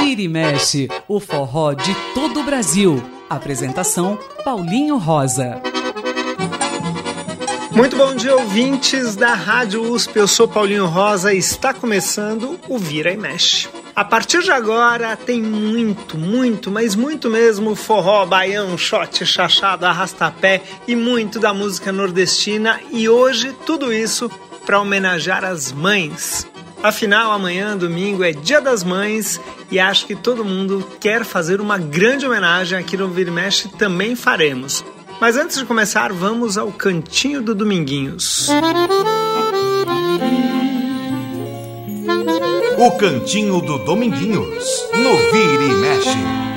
Vira e mexe, o forró de todo o Brasil. Apresentação Paulinho Rosa. Muito bom dia, ouvintes da Rádio USP. Eu sou Paulinho Rosa e está começando o Vira e Mexe. A partir de agora tem muito, muito, mas muito mesmo forró, baião, shot, chachado, arrastapé e muito da música nordestina e hoje tudo isso para homenagear as mães. Afinal, amanhã, domingo, é Dia das Mães e acho que todo mundo quer fazer uma grande homenagem aqui no Vir Mexe também faremos. Mas antes de começar, vamos ao cantinho do Dominguinhos. O Cantinho do Dominguinhos, no Vira e Mexe.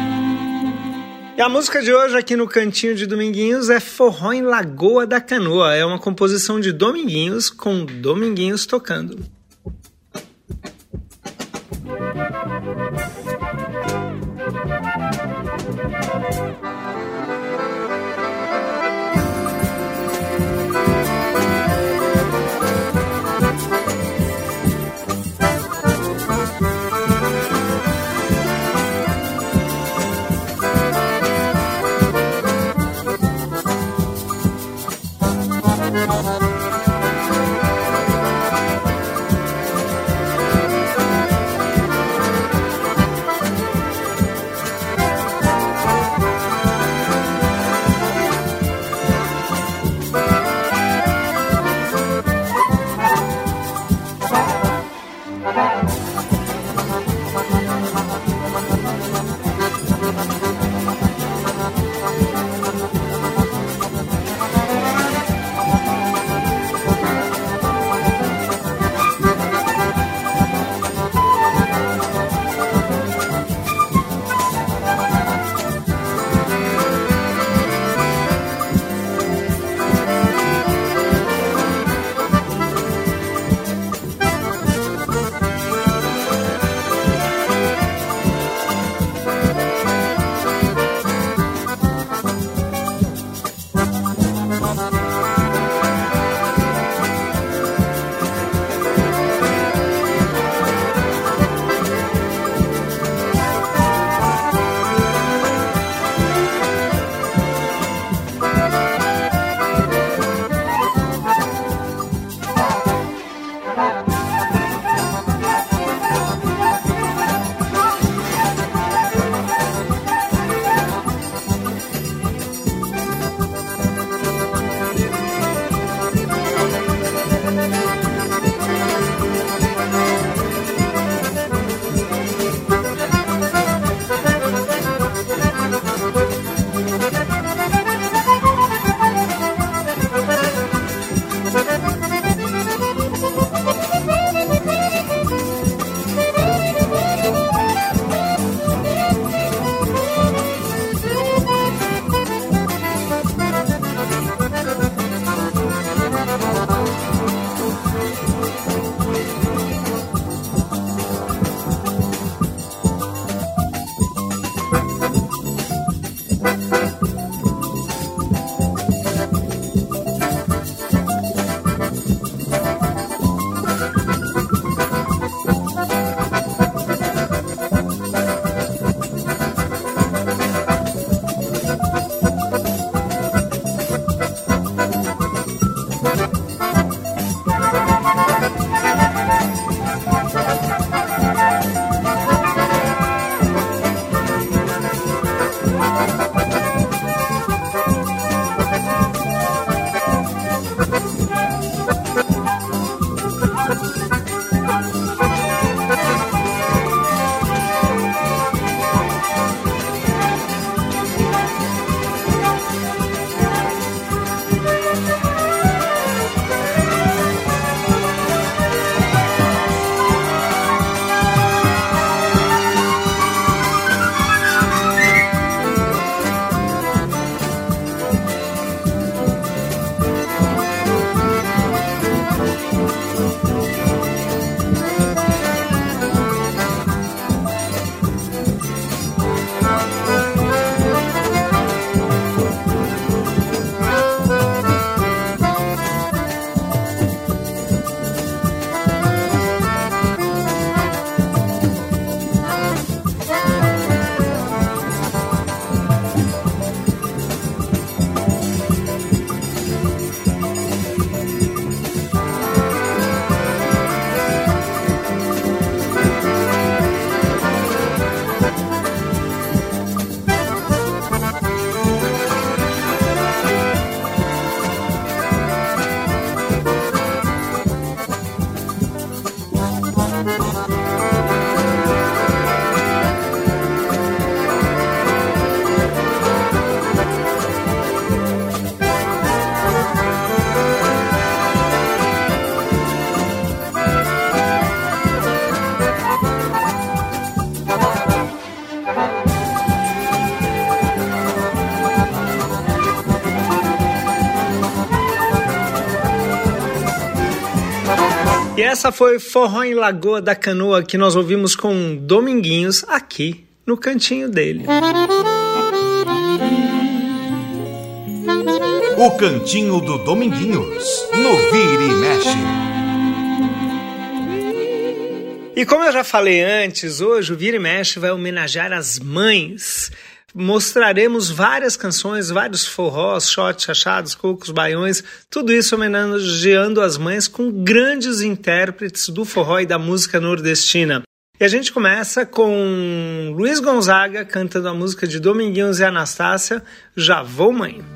E a música de hoje aqui no Cantinho de Dominguinhos é Forró em Lagoa da Canoa. É uma composição de Dominguinhos com Dominguinhos tocando. Essa foi Forró em Lagoa da Canoa que nós ouvimos com Dominguinhos aqui no cantinho dele. O cantinho do Dominguinhos, no Vira e Mexe. E como eu já falei antes, hoje o Vira e Mexe vai homenagear as mães mostraremos várias canções, vários forrós, shots, achados, cocos, baiões, tudo isso homenageando as mães com grandes intérpretes do forró e da música nordestina. E a gente começa com Luiz Gonzaga cantando a música de Dominguinhos e Anastácia, Já Vou Mãe.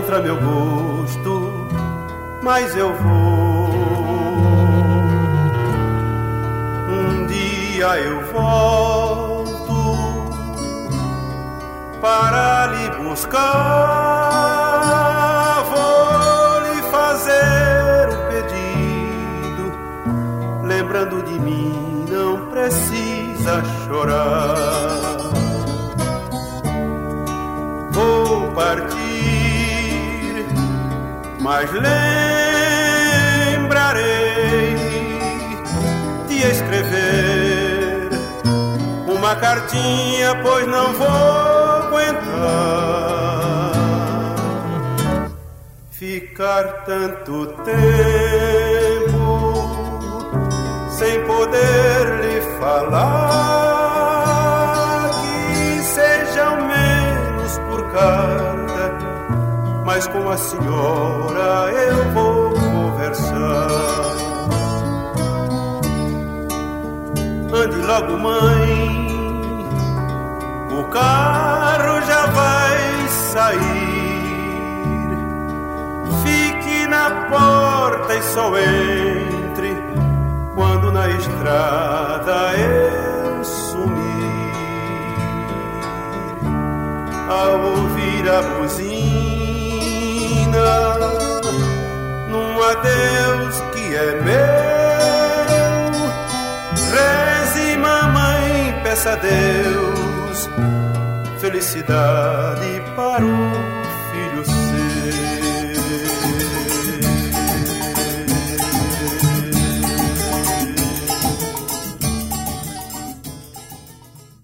Contra meu gosto, mas eu vou. Um dia eu volto para lhe buscar. Lembrando de mim, não precisa chorar. Vou partir mas lembrarei de escrever uma cartinha, pois não vou aguentar ficar tanto tempo poder lhe falar que seja ao menos por carta mas com a senhora eu vou conversar. Ande logo, mãe, o carro já vai sair. Fique na porta e só entre na estrada eu sumir. Ao ouvir a buzina num adeus que é meu. Reze, mamãe, peça a Deus felicidade para o filho seu.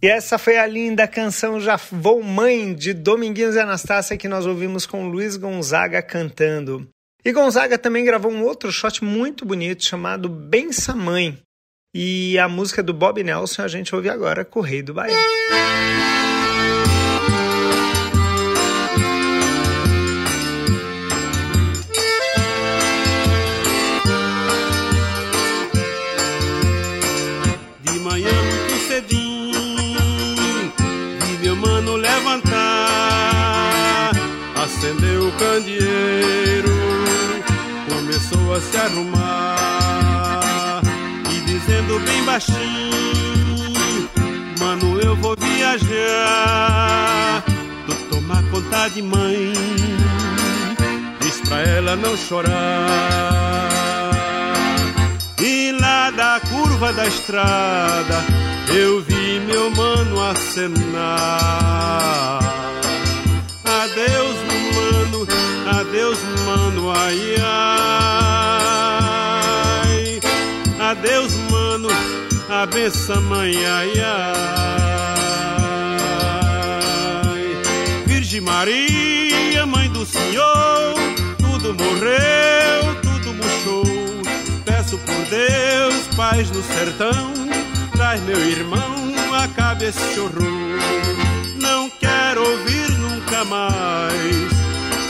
E essa foi a linda canção Já Vou Mãe de Dominguinhos e Anastácia que nós ouvimos com Luiz Gonzaga cantando. E Gonzaga também gravou um outro shot muito bonito chamado Bença Mãe. E a música do Bob Nelson a gente ouve agora com o Rei do Baião. A se arrumar e dizendo bem baixinho: Mano, eu vou viajar. Tu toma conta de mãe, diz pra ela não chorar. E lá da curva da estrada eu vi meu mano acenar. Adeus, mano, adeus, mano, ai, ai. Adeus, mano, a benção, mãe, ai, ai. Virgem Maria, mãe do Senhor, tudo morreu, tudo murchou. Peço por Deus, paz no sertão, traz meu irmão, acabe esse horror. Não quero ouvir nunca mais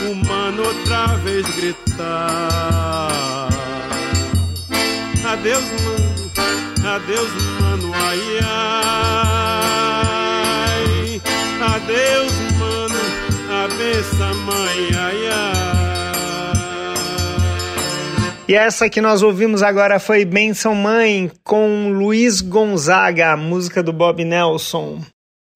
humano outra vez gritar adeus mano, adeus mano, ai ai, adeus mano, abença mãe, ai ai. E essa que nós ouvimos agora foi Benção Mãe com Luiz Gonzaga, música do Bob Nelson.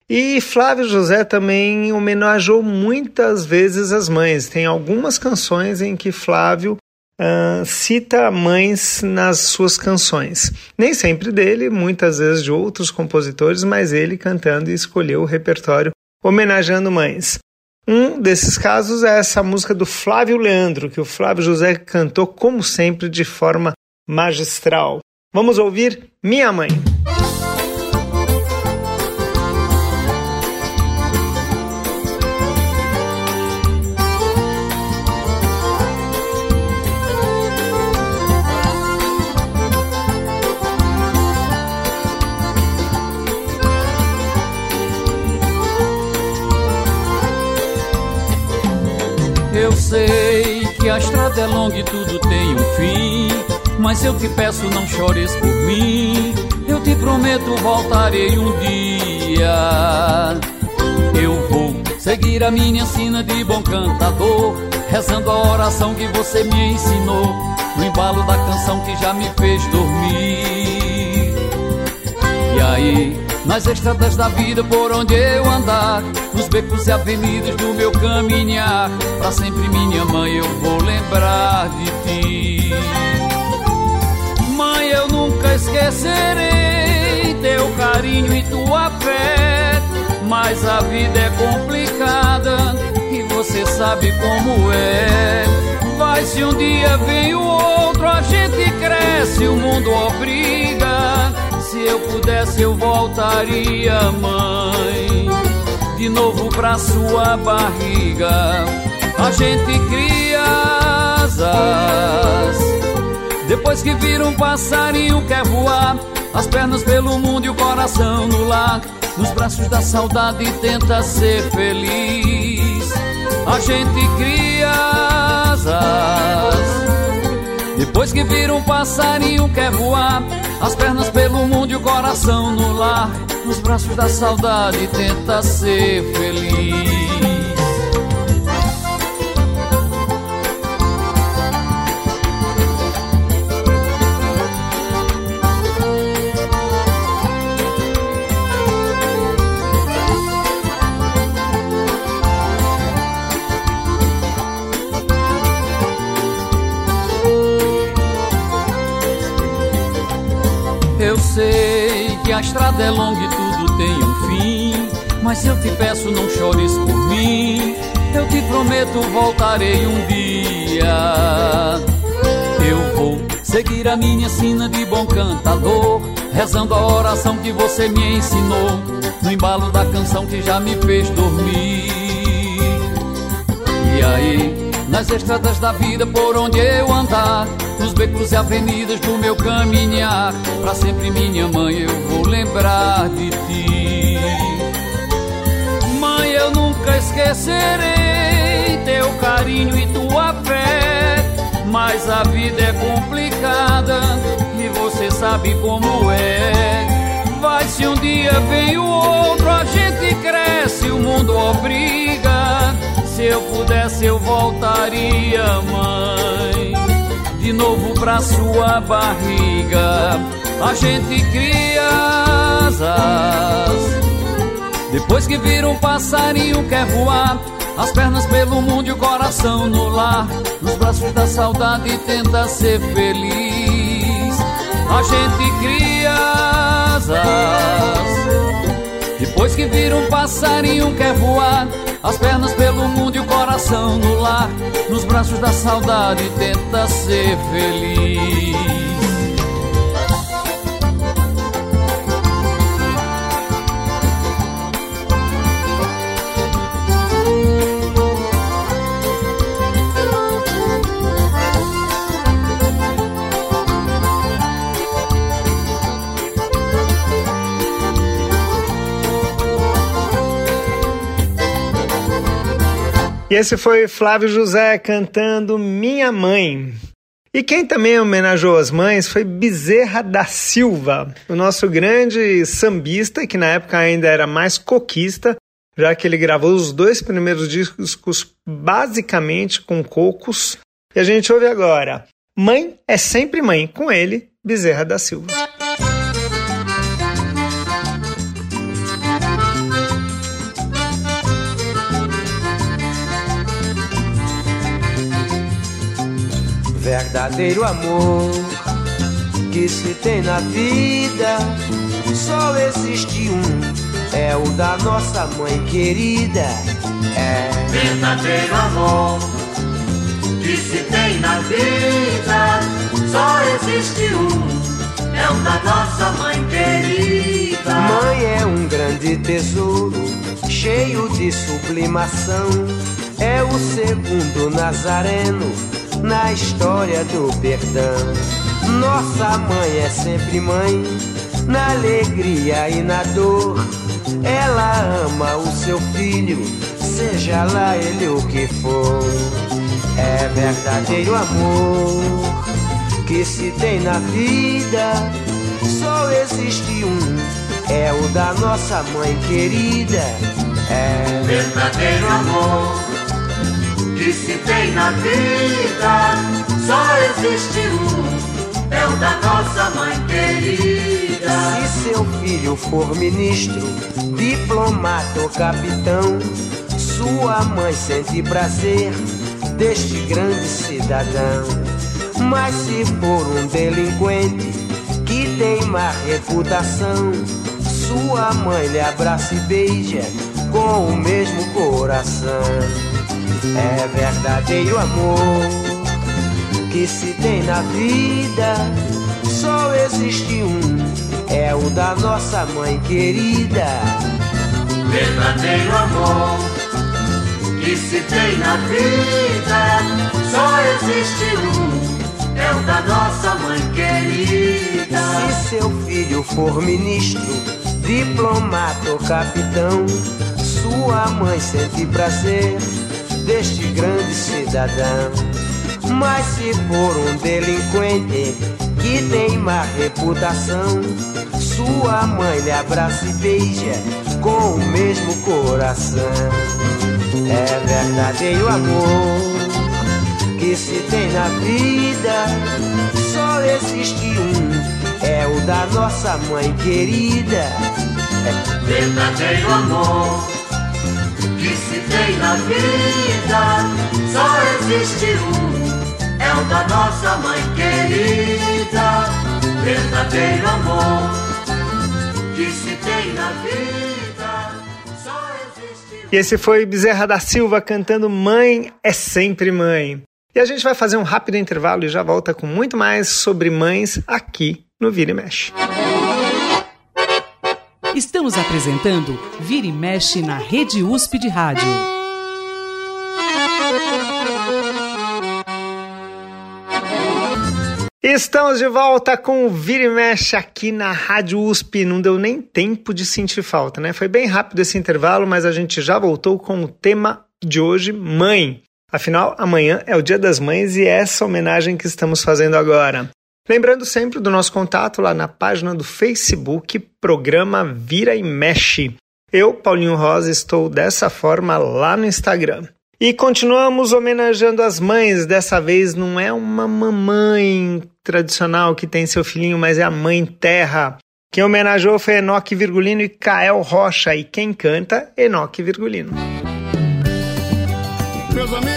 E Flávio José também homenageou muitas vezes as mães. Tem algumas canções em que Flávio uh, cita mães nas suas canções. Nem sempre dele, muitas vezes de outros compositores, mas ele cantando e escolheu o repertório homenageando mães. Um desses casos é essa música do Flávio Leandro, que o Flávio José cantou, como sempre, de forma magistral. Vamos ouvir Minha Mãe. A estrada é longa e tudo tem um fim. Mas eu te peço, não chores por mim. Eu te prometo, voltarei um dia. Eu vou seguir a minha sina de bom cantador, rezando a oração que você me ensinou, no embalo da canção que já me fez dormir. E aí, nas estradas da vida por onde eu andar, nos becos e avenidas do meu caminhar, para sempre minha mãe eu vou lembrar de ti. Mãe, eu nunca esquecerei teu carinho e tua fé, mas a vida é complicada e você sabe como é. Vai se um dia vem o outro, a gente cresce, o mundo obriga se eu pudesse eu voltaria, mãe, de novo pra sua barriga. A gente cria asas, depois que vira um passarinho quer voar, as pernas pelo mundo e o coração no lar. Nos braços da saudade tenta ser feliz. A gente cria asas depois que vira um passarinho quer voar, as pernas pelo mundo e o coração no lar, nos braços da saudade tenta ser feliz. A estrada é longa e tudo tem um fim. Mas se eu te peço, não chores por mim. Eu te prometo, voltarei um dia. Eu vou seguir a minha sina de bom cantador, rezando a oração que você me ensinou, no embalo da canção que já me fez dormir. E aí, nas estradas da vida por onde eu andar, nos becos e avenidas do meu caminhar. Pra sempre, minha mãe, eu vou lembrar de ti. Mãe, eu nunca esquecerei teu carinho e tua fé. Mas a vida é complicada e você sabe como é. Vai se um dia vem o outro, a gente cresce, o mundo obriga. Se eu pudesse, eu voltaria, mãe de novo pra sua barriga. A gente cria asas. Depois que vira um passarinho quer voar, as pernas pelo mundo e o coração no lar. Nos braços da saudade tenta ser feliz. A gente cria asas. Depois que vira um passarinho quer voar, as pernas pelo mundo e o coração no lar, nos braços da saudade tenta ser feliz. E esse foi Flávio José cantando Minha Mãe. E quem também homenageou as mães foi Bezerra da Silva, o nosso grande sambista, que na época ainda era mais coquista, já que ele gravou os dois primeiros discos basicamente com cocos. E a gente ouve agora Mãe é sempre mãe, com ele, Bezerra da Silva. Verdadeiro amor que se tem na vida, só existe um, é o da nossa mãe querida. É verdadeiro amor que se tem na vida, só existe um, é o da nossa mãe querida. Mãe é um grande tesouro, cheio de sublimação, é o segundo Nazareno na história do perdão. Nossa mãe é sempre mãe, na alegria e na dor. Ela ama o seu filho, seja lá ele o que for. É verdadeiro amor que se tem na vida, só existe um, é o da nossa mãe querida. É verdadeiro amor que se tem na vida, só existe um, é o da nossa mãe querida. Se seu filho for ministro, diplomata ou capitão, sua mãe sente prazer deste grande cidadão. Mas se for um delinquente que tem má reputação, sua mãe lhe abraça e beija com o mesmo coração. É verdadeiro amor que se tem na vida, só existe um, é o da nossa mãe querida. Verdadeiro amor que se tem na vida, só existe um, é o da nossa mãe querida. Se seu filho for ministro, diplomata ou capitão, sua mãe sente prazer deste grande cidadão. Mas se for um delinquente que tem má reputação, sua mãe lhe abraça e beija com o mesmo coração. É verdadeiro amor que se tem na vida, só existe um, é o da nossa mãe querida. É verdadeiro amor que se tem na vida, só existe um, é o da nossa mãe querida. Verdadeiro amor que se tem na vida. E esse foi Bezerra da Silva cantando Mãe é sempre mãe. E a gente vai fazer um rápido intervalo e já volta com muito mais sobre mães aqui no Vira e Mexe. Estamos apresentando Vira e Mexe na Rede USP de Rádio. Estamos de volta com o Vira e Mexe aqui na Rádio USP. Não deu nem tempo de sentir falta, né? Foi bem rápido esse intervalo, mas a gente já voltou com o tema de hoje, mãe. Afinal, amanhã é o Dia das Mães e é essa homenagem que estamos fazendo agora. Lembrando sempre do nosso contato lá na página do Facebook, programa Vira e Mexe. Eu, Paulinho Rosa, estou dessa forma lá no Instagram. E continuamos homenageando as mães. Dessa vez não é uma mamãe tradicional que tem seu filhinho, mas é a mãe terra. Quem homenageou foi Enoque Virgulino e Kael Rocha. E quem canta, Enoque Virgulino. Meus amigos,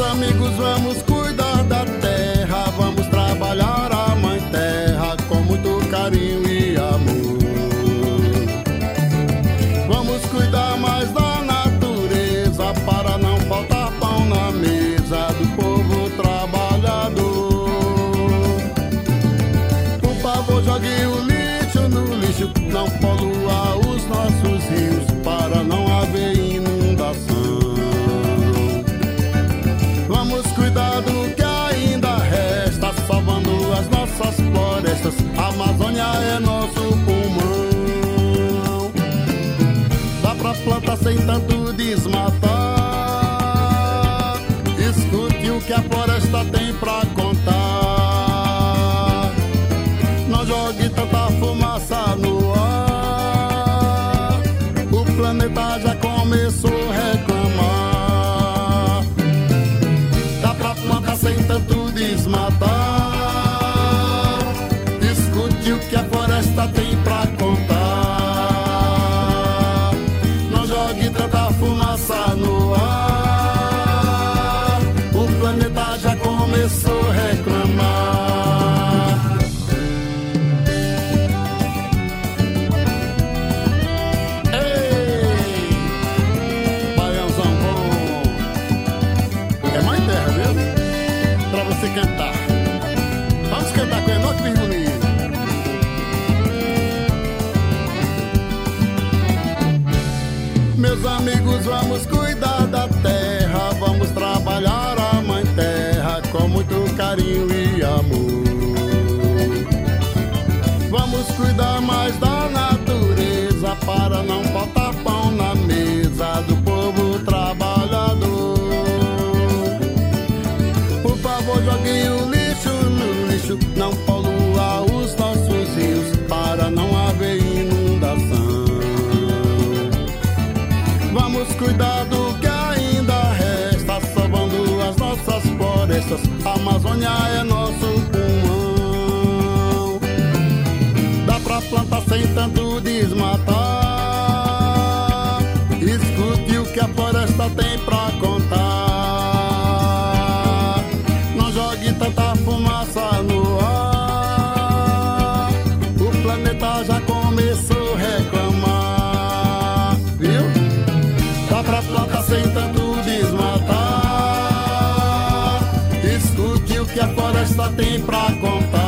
amigos, vamos Amazônia é nosso pulmão. Dá pra plantar sem tanto desmatar. Escute o que a floresta tem pra contar. Não jogue tanta fumaça no ar. O planeta já começou a reclamar. Dá pra plantar sem tanto desmatar. Vamos cuidar sem tanto desmatar. Escute o que a floresta tem pra contar. Não jogue tanta fumaça no ar. O planeta já começou a reclamar, viu? Dá pra plantar sem tanto desmatar. Escute o que a floresta tem pra contar.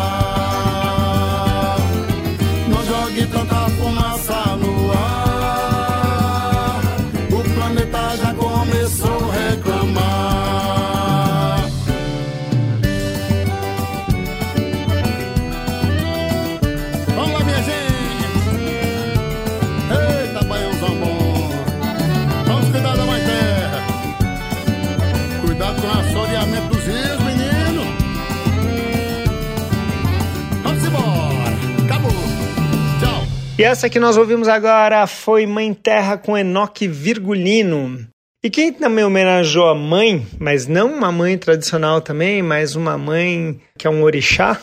E essa que nós ouvimos agora foi Mãe Terra com Enoque Virgulino. E quem também homenageou a mãe, mas não uma mãe tradicional também, mas uma mãe que é um orixá,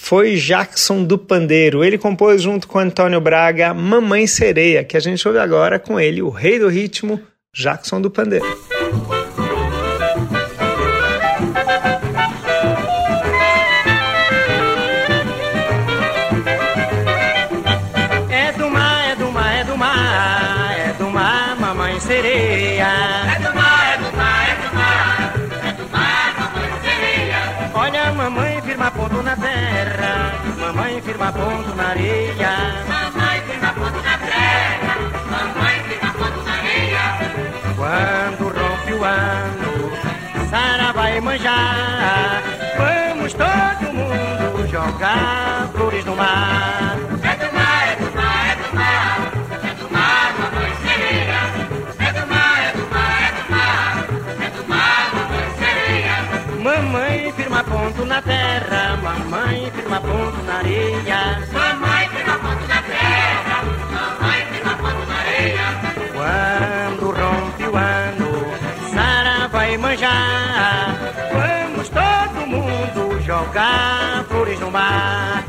foi Jackson do Pandeiro. Ele compôs junto com Antônio Braga Mamãe Sereia, que a gente ouve agora com ele, o rei do ritmo, Jackson do Pandeiro. Firma ponto na areia. Mamãe firma ponto na terra, mamãe firma ponto na areia. Quando rompe o ano, Sara vai manjar. Vamos todo mundo jogar flores no mar. É do mar, é do mar, é do mar, é do mar, mamãe sereia. É do mar, é do mar, é do mar, é do mar, mamãe sereia. Mamãe firma ponto na terra, mamãe firma ponto na areia. Mamãe firma ponto na terra, mamãe firma ponto na areia. Quando rompe o ano, Sara vai manjar. Vamos todo mundo jogar flores no mar.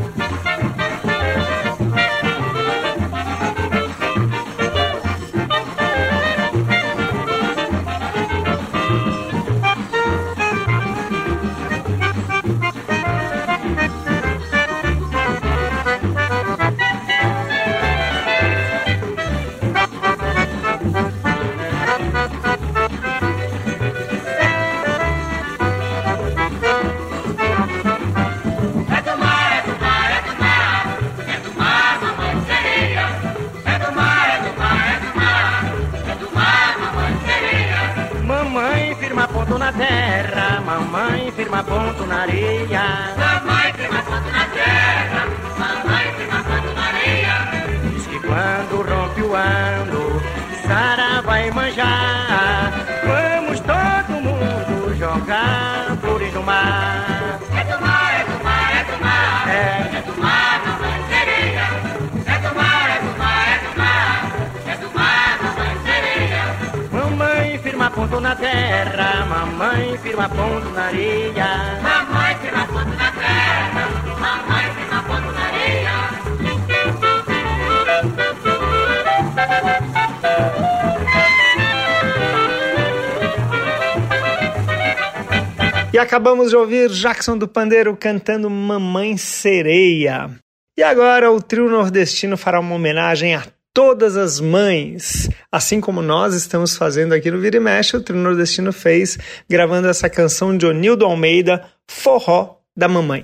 De ouvir Jackson do Pandeiro cantando Mamãe Sereia. E agora o trio nordestino fará uma homenagem a todas as mães. Assim como nós estamos fazendo aqui no Vira e Mexe, o trio nordestino fez, gravando essa canção de Onildo Almeida, Forró da Mamãe.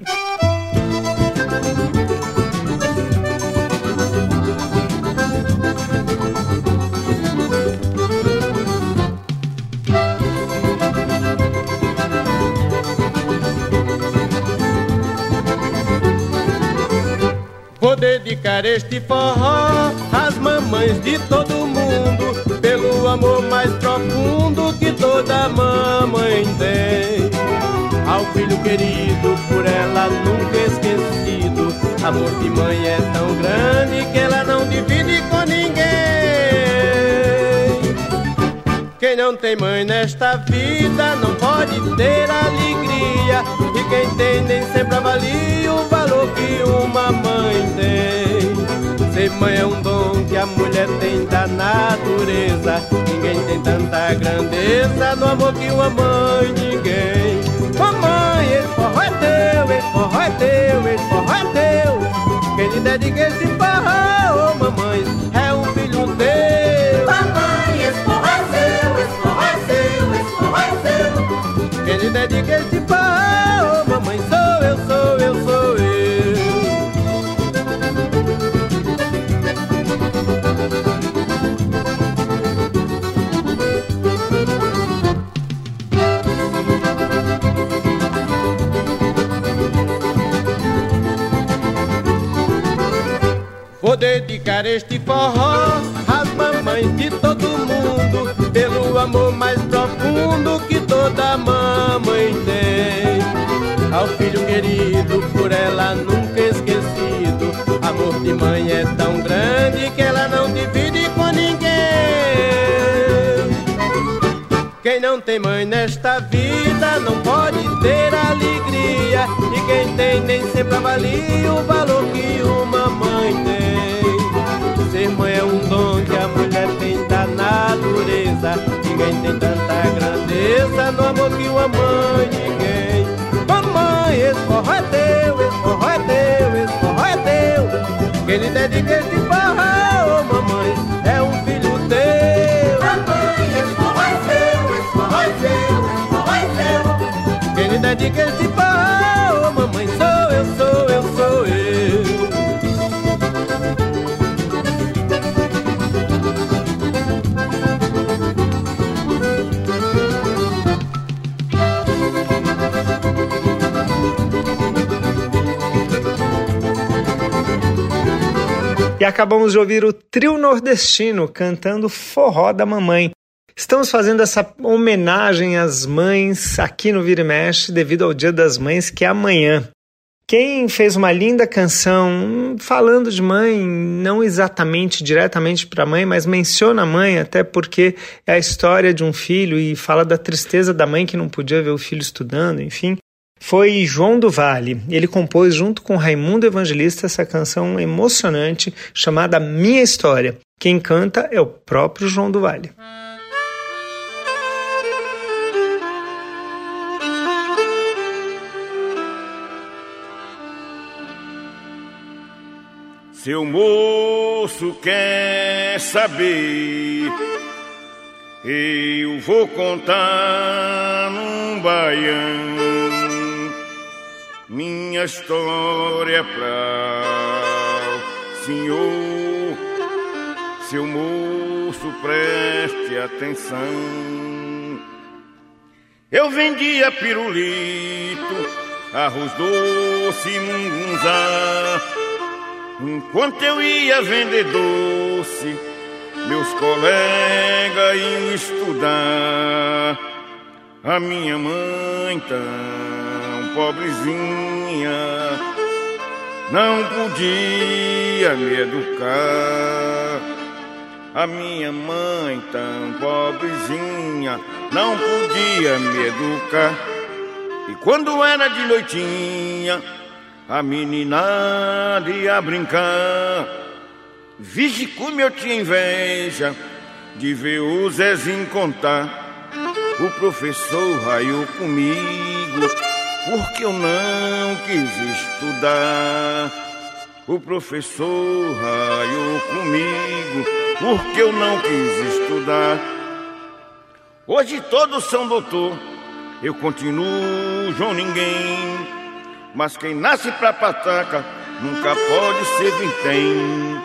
Este forró às mamães de todo mundo, pelo amor mais profundo que toda mamãe tem. Ao filho querido, por ela nunca esquecido, amor de mãe é tão grande que ela não divide com ninguém. Quem não tem mãe nesta vida não pode ter alegria, e quem tem nem sempre avalia o valor que uma mãe tem. É um dom que a mulher tem da natureza. Ninguém tem tanta grandeza no amor que uma mãe, ninguém. Mamãe, esse forró é teu, esse forró é teu, esse forró é teu. Quem lhe dedica esse forró, oh mamãe, é um filho teu. Mamãe, esse forró é seu, esse forró é seu, esse forró é seu. Quem lhe dedica esse forró, dedicar este forró às mamães de todo mundo, pelo amor mais profundo que toda mamãe tem. Ao filho querido, por ela nunca esquecido, amor de mãe é tão grande que ela não divide com ninguém. Quem não tem mãe nesta vida não pode ter alegria. E quem tem nem sempre avalia o valor que uma Ninguém tem tanta grandeza no amor que uma mãe, ninguém. Mamãe, esse forró é teu, esse forró é teu, esse forró é teu. Quem lhe dedica esse forró, oh mamãe, é um filho teu. Mamãe, esse forró é seu, esse forró é seu, esse forró é seu. Quem lhe dedica esse forró, acabamos de ouvir o trio nordestino cantando Forró da Mamãe. Estamos fazendo essa homenagem às mães aqui no Vira e Mexe devido ao Dia das Mães, que é amanhã. Quem fez uma linda canção falando de mãe, não exatamente diretamente para a mãe, mas menciona a mãe, até porque é a história de um filho e fala da tristeza da mãe que não podia ver o filho estudando, enfim. Foi João do Vale. Ele compôs junto com Raimundo Evangelista essa canção emocionante chamada Minha História. Quem canta é o próprio João do Vale. Seu moço quer saber, eu vou contar num baião minha história pra o senhor. Seu moço preste atenção. Eu vendia pirulito, arroz doce, mungunzá. Enquanto eu ia vender doce, meus colegas iam estudar. A minha mãe tão pobrezinha não podia me educar. A minha mãe, tão pobrezinha, não podia me educar. E quando era de noitinha, a menina ia brincar. Vixe como eu tinha inveja de ver o Zezinho contar. O professor raiou comigo porque eu não quis estudar. O professor raiou comigo porque eu não quis estudar. Hoje todos são doutor, eu continuo João Ninguém. Mas quem nasce pra pataca nunca pode ser vintém.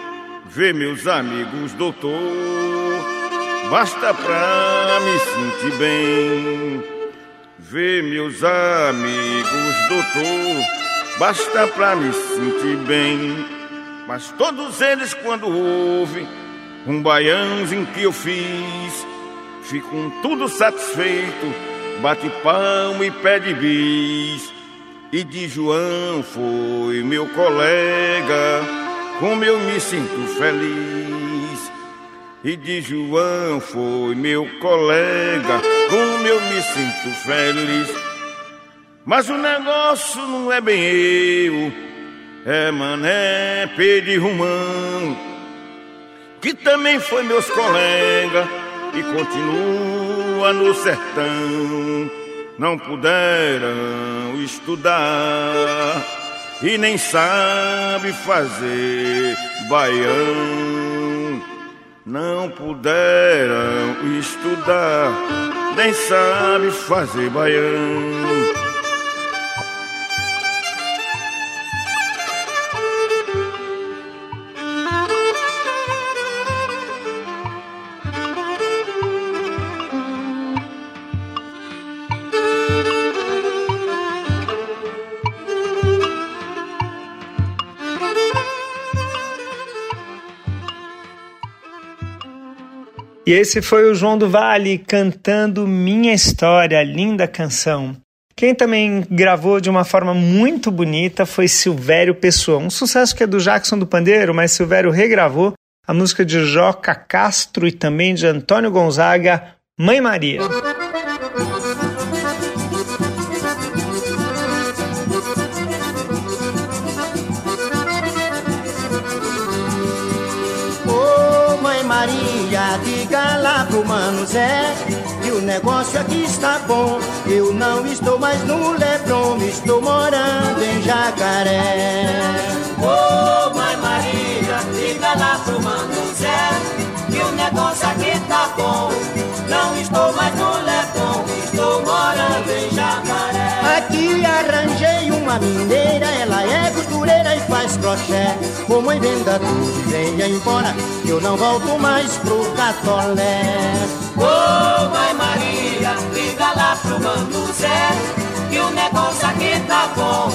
Vê meus amigos doutor, basta pra me sentir bem. Vê meus amigos doutor, basta pra me sentir bem. Mas todos eles quando ouvem um baiãozinho que eu fiz. Ficam tudo satisfeito, bate palmo e pede bis. E de João foi meu colega, como eu me sinto feliz. E de João foi meu colega, como eu me sinto feliz. Mas o negócio não é bem eu, é mané de Romão que também foi meus colegas e continua no sertão. Não puderam estudar e nem sabe fazer baião. Não puderam estudar, nem sabe fazer baião. E esse foi o João do Vale cantando Minha História, linda canção. Quem também gravou de uma forma muito bonita foi Silvério Pessoa, um sucesso que é do Jackson do Pandeiro, mas Silvério regravou a música de Joca Castro e também de Antônio Gonzaga, Mãe Maria. Maria, diga lá pro Mano Zé que o negócio aqui está bom. Eu não estou mais no Lebron, estou morando em Jacaré. Ô oh, Mãe Maria, diga lá pro Mano Zé que o negócio aqui tá bom. Não estou mais no Lebron, estou morando em Jacaré. Arranjei uma mineira, ela é costureira e faz crochê. Como em venda tudo venha embora, eu não volto mais pro catolé. Ô oh, Mãe Maria, liga lá pro Mano Zé, que o negócio aqui tá bom.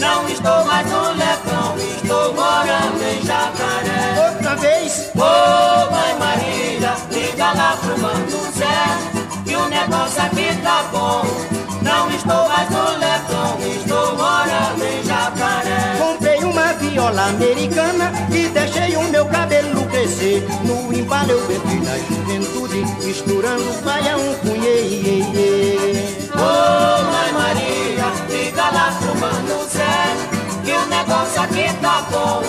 Não estou mais no Lebrão, estou morando em Jacaré. Outra vez. Ô oh, Mãe Maria, liga lá pro Mano Zé, que o negócio aqui tá bom. Não estou mais no Lebrão, estou morando em Jacaré. Comprei uma viola americana e deixei o meu cabelo crescer. No embalo eu bebi na juventude, misturando iê, iê, iê. Ô oh, Mãe Maria, liga lá Mano Zé, que o negócio aqui tá bom.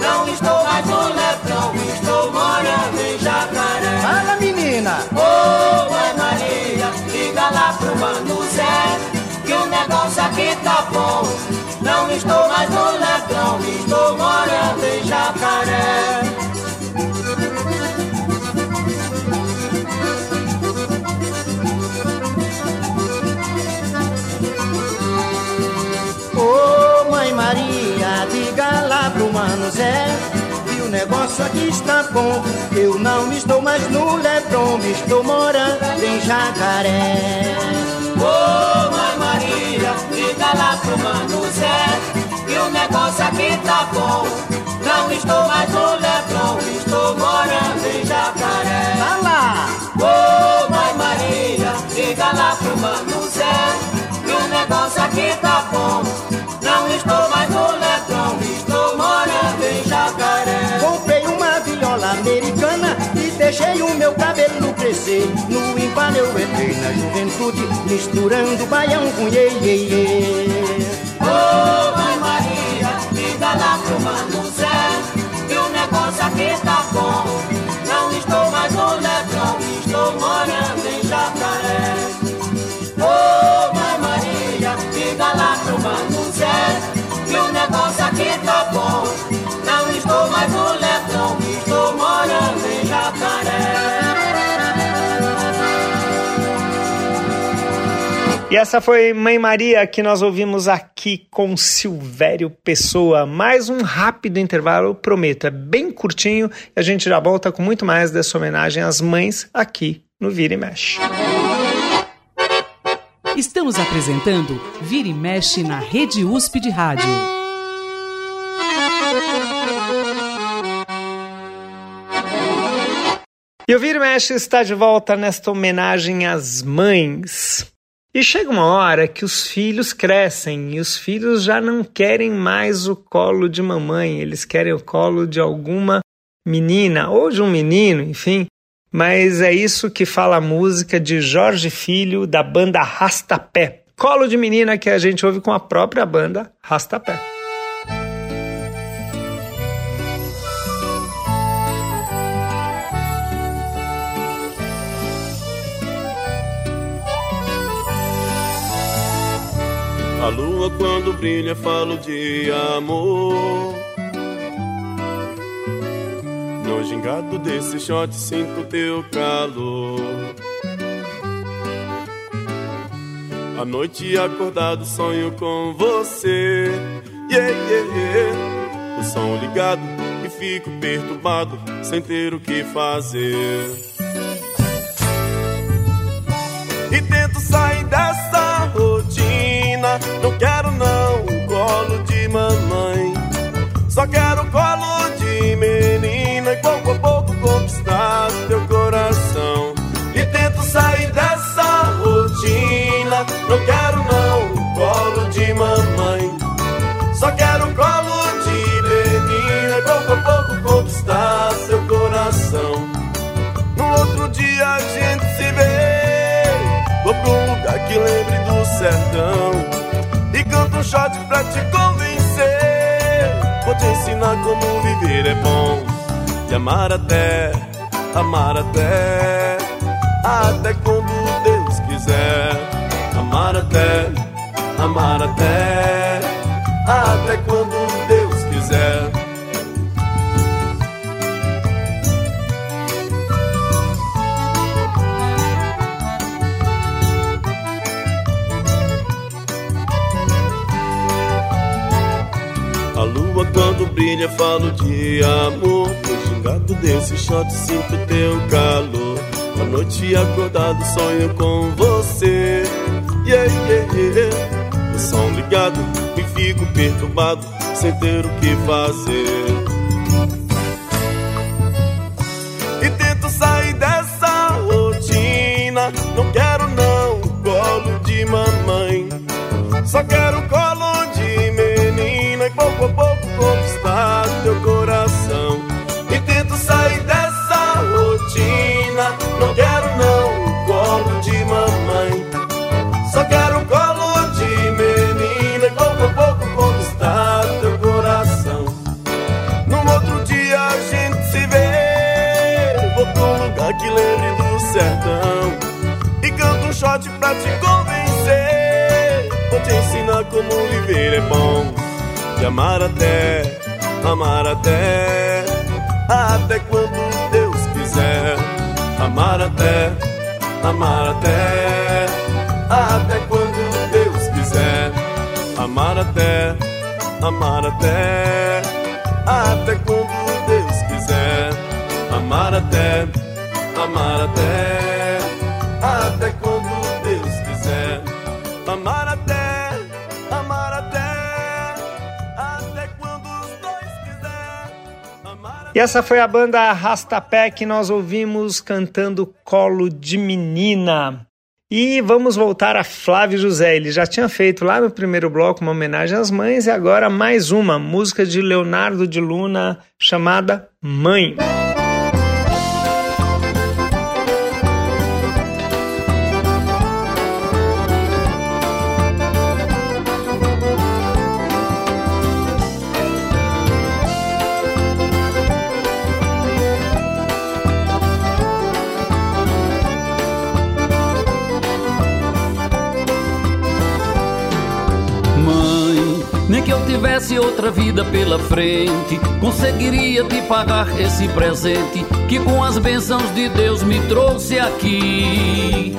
Não estou mais no Lebrão, estou morando em Jacaré. Fala menina! Ô oh, Mãe liga lá pro Mano Zé, que o negócio aqui tá bom. Não estou mais no Lebrão, estou morando em Jacaré. Ô oh, Mãe Maria, diga lá pro Mano Zé negócio aqui está bom. Eu não estou mais no Lebron, estou morando em Jacaré. Ô oh, Mãe Maria, diga lá pro Mano Zé que o negócio aqui tá bom. Não estou mais no Lebron, estou morando em Jacaré. Tá lá! Ô oh, Mãe Maria, diga lá pro Mano Zé que o negócio aqui tá bom. Não estou mais no Lebron, estou morando em Jacaré. Crescer. No impala eu entrei na juventude, misturando baião com iê, iê, iê. Ô, mãe Maria, diga lá pro mano Zé, que o negócio aqui tá bom. Não estou mais no Lebrão, estou morando em Jacaré. Ô, mãe Maria, diga lá pro mano Zé, que o negócio aqui tá bom. Não estou mais no Lebrão, E essa foi Mãe Maria que nós ouvimos aqui com Silvério Pessoa. Mais um rápido intervalo, prometo, é bem curtinho e a gente já volta com muito mais dessa homenagem às mães aqui no Vira e Mexe. Estamos apresentando Vira e Mexe na Rede USP de Rádio. E o Vira e Mexe está de volta nesta homenagem às mães. E chega uma hora que os filhos crescem e os filhos já não querem mais o colo de mamãe, eles querem o colo de alguma menina ou de um menino, enfim. Mas é isso que fala a música de Jorge Filho da banda Rastapé. Colo de menina que a gente ouve com a própria banda Rastapé. Lua quando brilha falo de amor. No gingado desse shot sinto teu calor. À noite acordado sonho com você. Yeah, yeah, yeah. O som ligado e fico perturbado Sem ter o que fazer. E tento sair dessa rotina mamãe. Só quero colo de menina E pouco a pouco conquistar teu coração. E tento sair dessa rotina. Não quero não colo de mamãe. Só quero colo de menina E pouco a pouco conquistar seu coração. No outro dia a gente se vê. Vou pra um lugar que lembre do sertão. E canto um shot pra te convencer Vou te ensinar como viver é bom. E amar até, amar até Até quando Deus quiser. Amar até, amar até Até quando Deus quiser quando brilha falo de amor. No gingado desse shot sinto teu calor. À noite acordado sonho com você. Yeah, yeah, yeah. O som ligado e fico perturbado Sem ter o que fazer. E tento sair dessa rotina. Não quero não colo de mamãe. Só quero colo como viver é bom. De amar até, amar até. Até quando Deus quiser. Amar até, amar até. Até quando Deus quiser. Amar até, amar até. Até quando Deus quiser. Amar até, amar Até essa foi a banda Rastapé que nós ouvimos cantando Colo de Menina. E vamos voltar a Flávio José. Ele já tinha feito lá no primeiro bloco uma homenagem às mães e agora mais uma música de Leonardo de Luna chamada Mãe. Tivesse outra vida pela frente, conseguiria te pagar esse presente que com as bênçãos de Deus me trouxe aqui.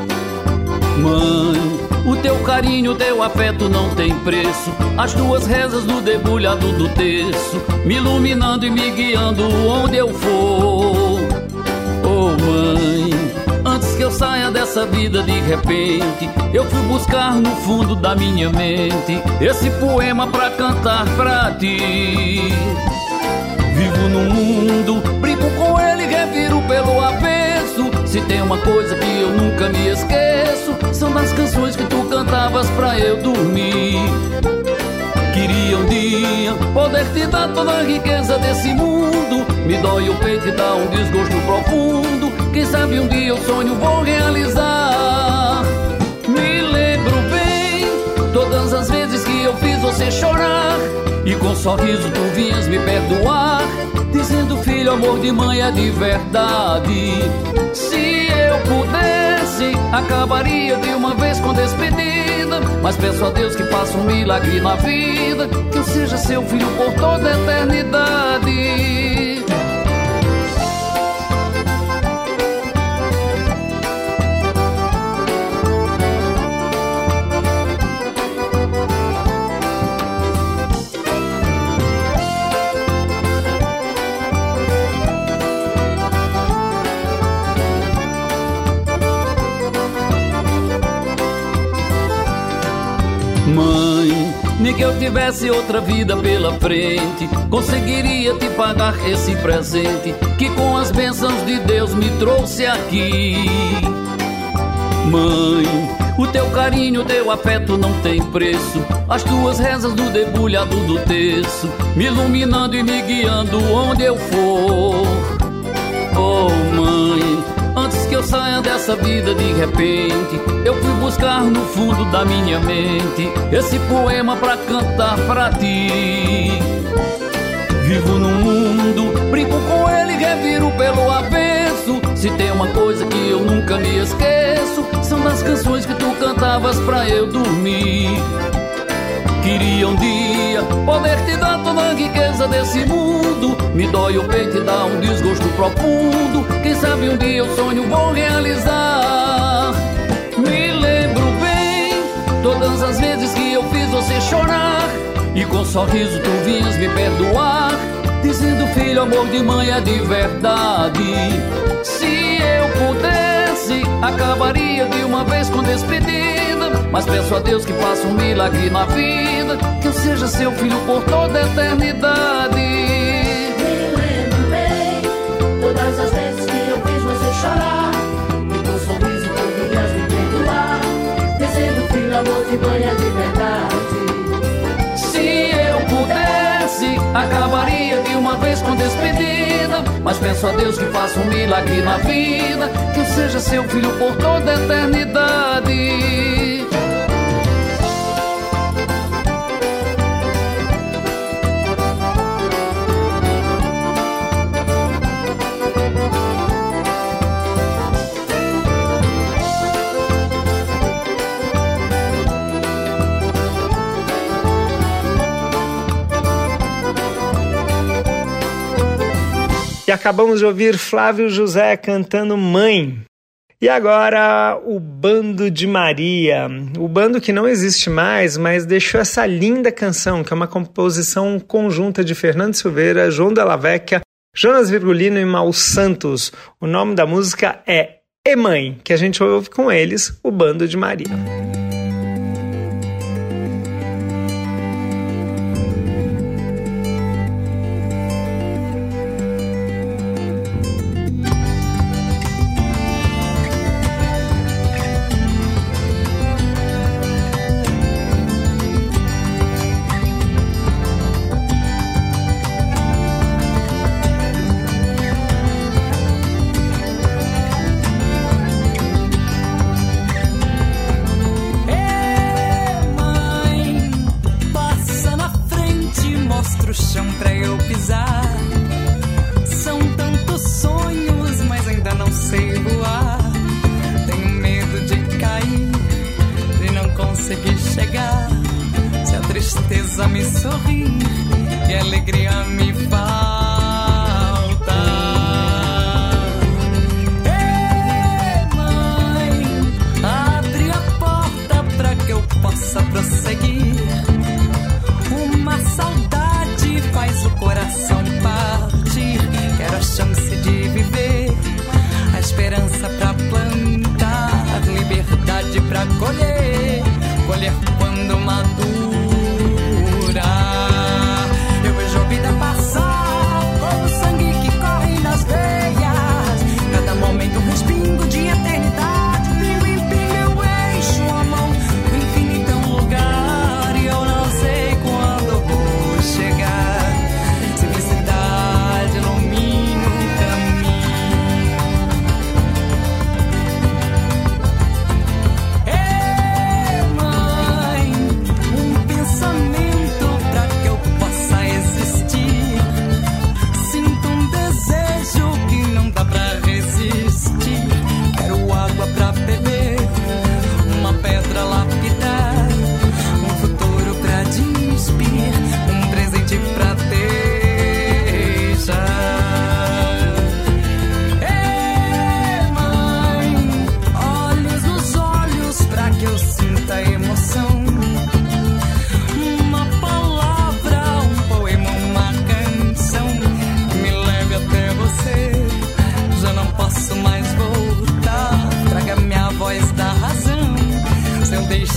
Mãe, o teu carinho, o teu afeto não tem preço. As tuas rezas no debulhado do terço, me iluminando e me guiando onde eu for. Oh, mãe, que eu saia dessa vida de repente, eu fui buscar no fundo da minha mente esse poema pra cantar pra ti. Vivo no mundo, brinco com ele, reviro pelo avesso. Se tem uma coisa que eu nunca me esqueço, são das canções que tu cantavas pra eu dormir. Queria um dia poder te dar toda a riqueza desse mundo. Me dói o peito e dá um desgosto profundo. Quem sabe um dia o sonho vou realizar. Me lembro bem todas as vezes que eu fiz você chorar. E com um sorriso tu vinhas me perdoar. Dizendo, filho, amor de mãe é de verdade. Se eu acabaria de uma vez com despedida. Mas peço a Deus que faça um milagre na vida. Que eu seja seu filho por toda a eternidade. Que eu tivesse outra vida pela frente, conseguiria te pagar esse presente que com as bênçãos de Deus me trouxe aqui. Mãe, o teu carinho, o teu afeto não tem preço. As tuas rezas do debulhado do terço, me iluminando e me guiando onde eu for. Oh, mãe, Que eu saia dessa vida de repente, eu fui buscar no fundo da minha mente esse poema pra cantar pra ti. Vivo no mundo, brinco com ele, reviro pelo avesso. Se tem uma coisa que eu nunca me esqueço, são das canções que tu cantavas pra eu dormir. Queria um dia poder te dar toda a riqueza desse mundo. Me dói o peito e dá um desgosto profundo. Quem sabe um dia o sonho vou realizar. Me lembro bem todas as vezes que eu fiz você chorar. E com sorriso tu vinhas me perdoar. Dizendo, filho, amor de mãe é de verdade. Se eu pudesse, acabaria de uma vez com despedida. Mas peço a Deus que faça um milagre na vida. Que eu seja seu filho por toda a eternidade. Me lembro bem todas as vezes que eu fiz você chorar. E com um sorriso tu vinhas me perdoar. Dizendo, filho, amor de mãe é de verdade. Se eu pudesse, acabaria de uma vez com despedida. Mas peço a Deus que faça um milagre na vida. Que eu seja seu filho por toda a eternidade. Acabamos de ouvir Flávio José cantando Mãe. E agora o Bando de Maria, o bando que não existe mais, mas deixou essa linda canção, que é uma composição conjunta de Fernando Silveira, João Della Vecchia, Jonas Virgulino e Mal Santos. O nome da música é E Mãe, que a gente ouve com eles, o Bando de Maria.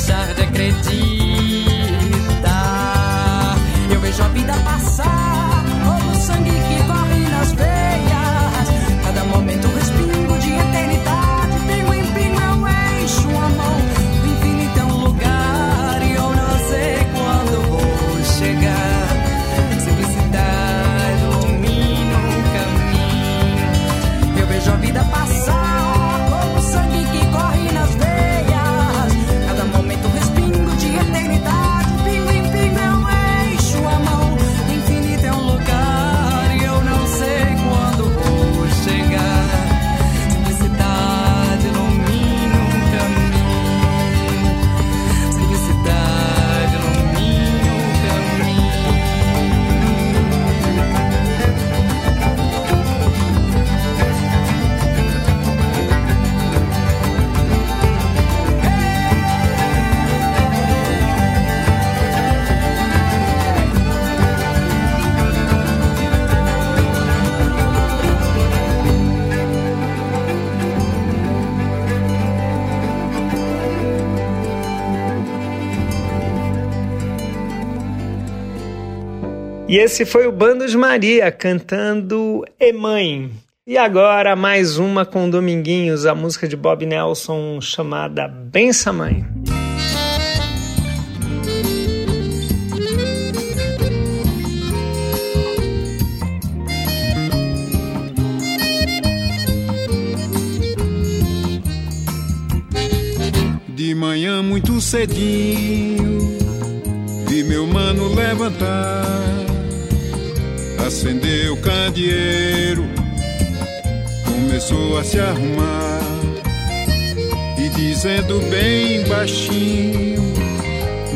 Deixar de. E esse foi o Bando de Maria cantando E Mãe. E agora mais uma com Dominguinhos, a música de Bob Nelson chamada Bença Mãe. De manhã muito cedinho, vi meu mano levantar, acendeu o candeeiro, começou a se arrumar e dizendo bem baixinho,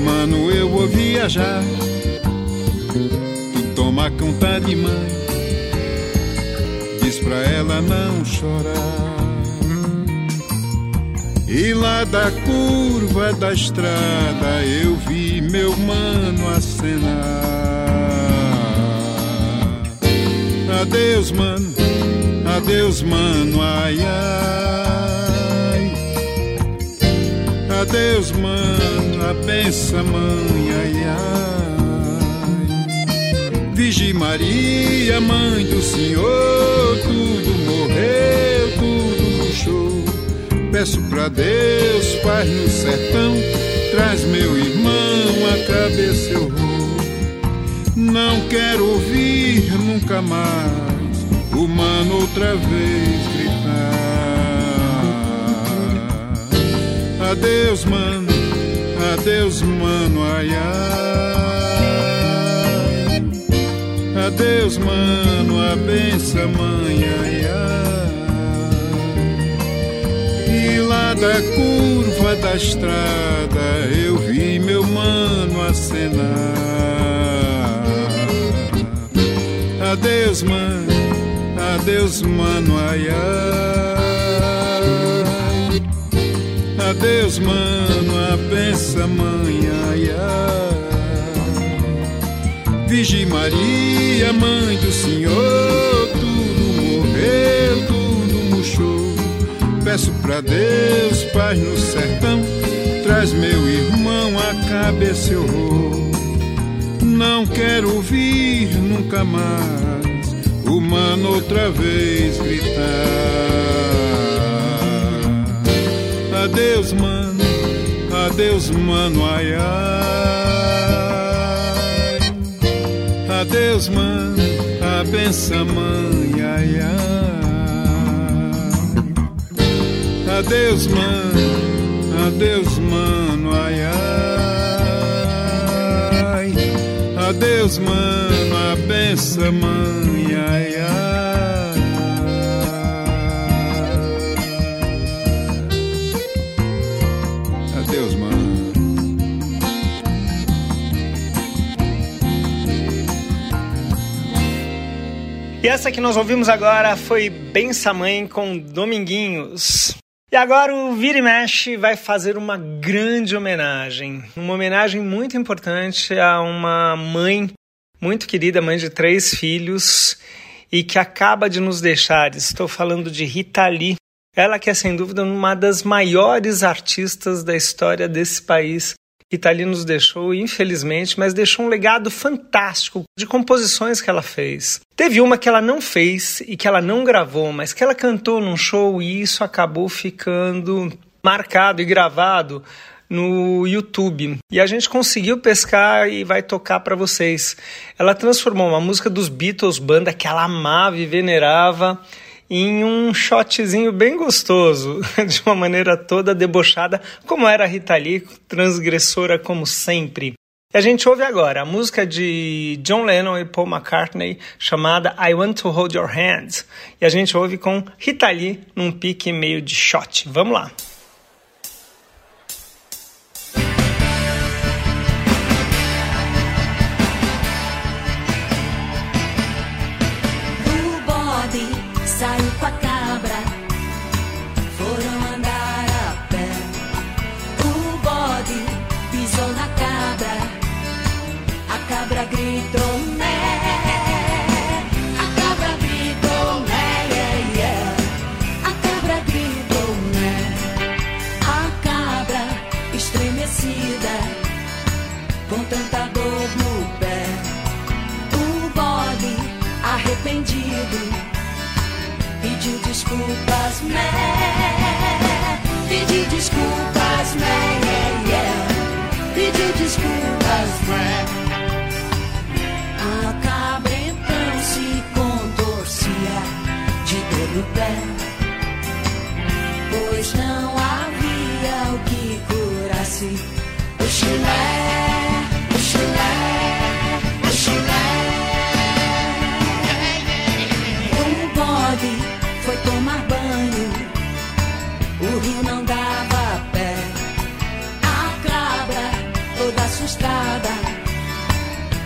mano eu vou viajar, tu toma conta de mãe, diz pra ela não chorar. E lá da curva da estrada eu vi meu mano acenar. Adeus, mano, adeus, mano, ai, ai. Adeus, mano, a benção, mãe, ai, ai. Virgem Maria, mãe do Senhor, tudo morreu, tudo murchou. Peço pra Deus, Pai no sertão, traz meu irmão, a cabeça eu. Não quero ouvir nunca mais o mano outra vez gritar. Adeus, mano, adeus, mano, ai, ai. Adeus, mano, a benção, mãe, ai, ai. E lá da curva da estrada eu vi meu mano acenar. Adeus, mano, adeus, mano, ai, ai. Adeus, mano, a benção, mãe, ai, ai. Virgem Maria, mãe do Senhor, tudo morreu, tudo murchou. Peço pra Deus, paz no sertão, traz meu irmão, a cabeça eu vou. Não quero ouvir nunca mais mano outra vez gritar. Adeus, mano, adeus, mano, ai, ai. Adeus, mano, a benção, mãe, ai, ai. Adeus, mano, adeus, mano, ai, ai. Adeus, mano, a benção, mãe, essa que nós ouvimos agora foi Bença Mãe com Dominguinhos. E agora o Vira e Mexe vai fazer uma grande homenagem. Uma homenagem muito importante a uma mãe muito querida, mãe de três filhos, e que acaba de nos deixar. Estou falando de Rita Lee. Ela que é sem dúvida uma das maiores artistas da história desse país. Itali nos deixou, infelizmente, mas deixou um legado fantástico de composições que ela fez. Teve uma que ela não fez e que ela não gravou, mas que ela cantou num show e isso acabou ficando marcado e gravado no YouTube. E a gente conseguiu pescar e vai tocar para vocês. Ela transformou uma música dos Beatles, banda que ela amava e venerava, em um shotzinho bem gostoso, de uma maneira toda debochada, como era a Rita Lee, transgressora como sempre. E a gente ouve agora a música de John Lennon e Paul McCartney chamada I Want to Hold Your Hand. E a gente ouve com Rita Lee num pique meio de shot. Vamos lá. Pedir desculpas, né? Yeah, desculpas, cabra então se contorcia de no pé, pois não havia o que curasse o chulé,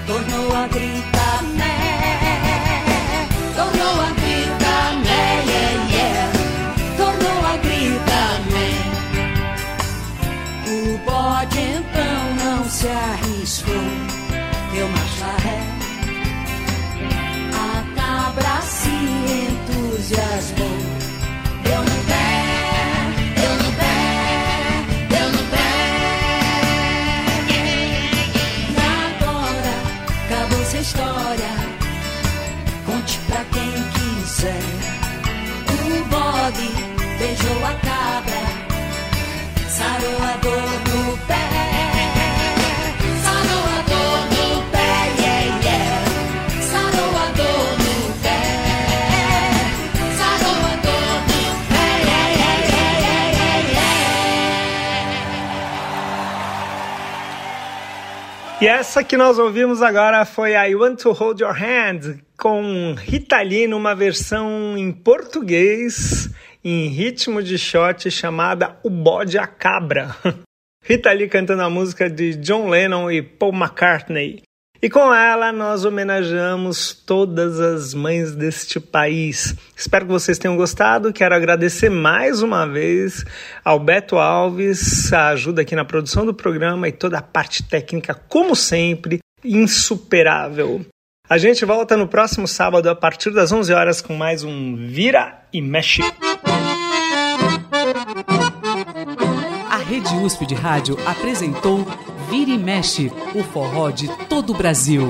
tornou a gritar né, tornou a gritar né, yeah, yeah. tornou a gritar né. O bode então não se arriscou, deu marcha ré. A cabra se entusiasmou. E essa que nós ouvimos agora foi I Want to Hold Your Hand, com Rita Lee numa versão em português, em ritmo de shot, chamada O Bode a Cabra. Rita Lee cantando a música de John Lennon e Paul McCartney. E com ela nós homenageamos todas as mães deste país. Espero que vocês tenham gostado. Quero agradecer mais uma vez ao Beto Alves, a ajuda aqui na produção do programa e toda a parte técnica, como sempre, insuperável. A gente volta no próximo sábado a partir das 11 horas com mais um Vira e Mexe. A Rede USP de Rádio apresentou Vira e Mexe, o forró de todo o Brasil.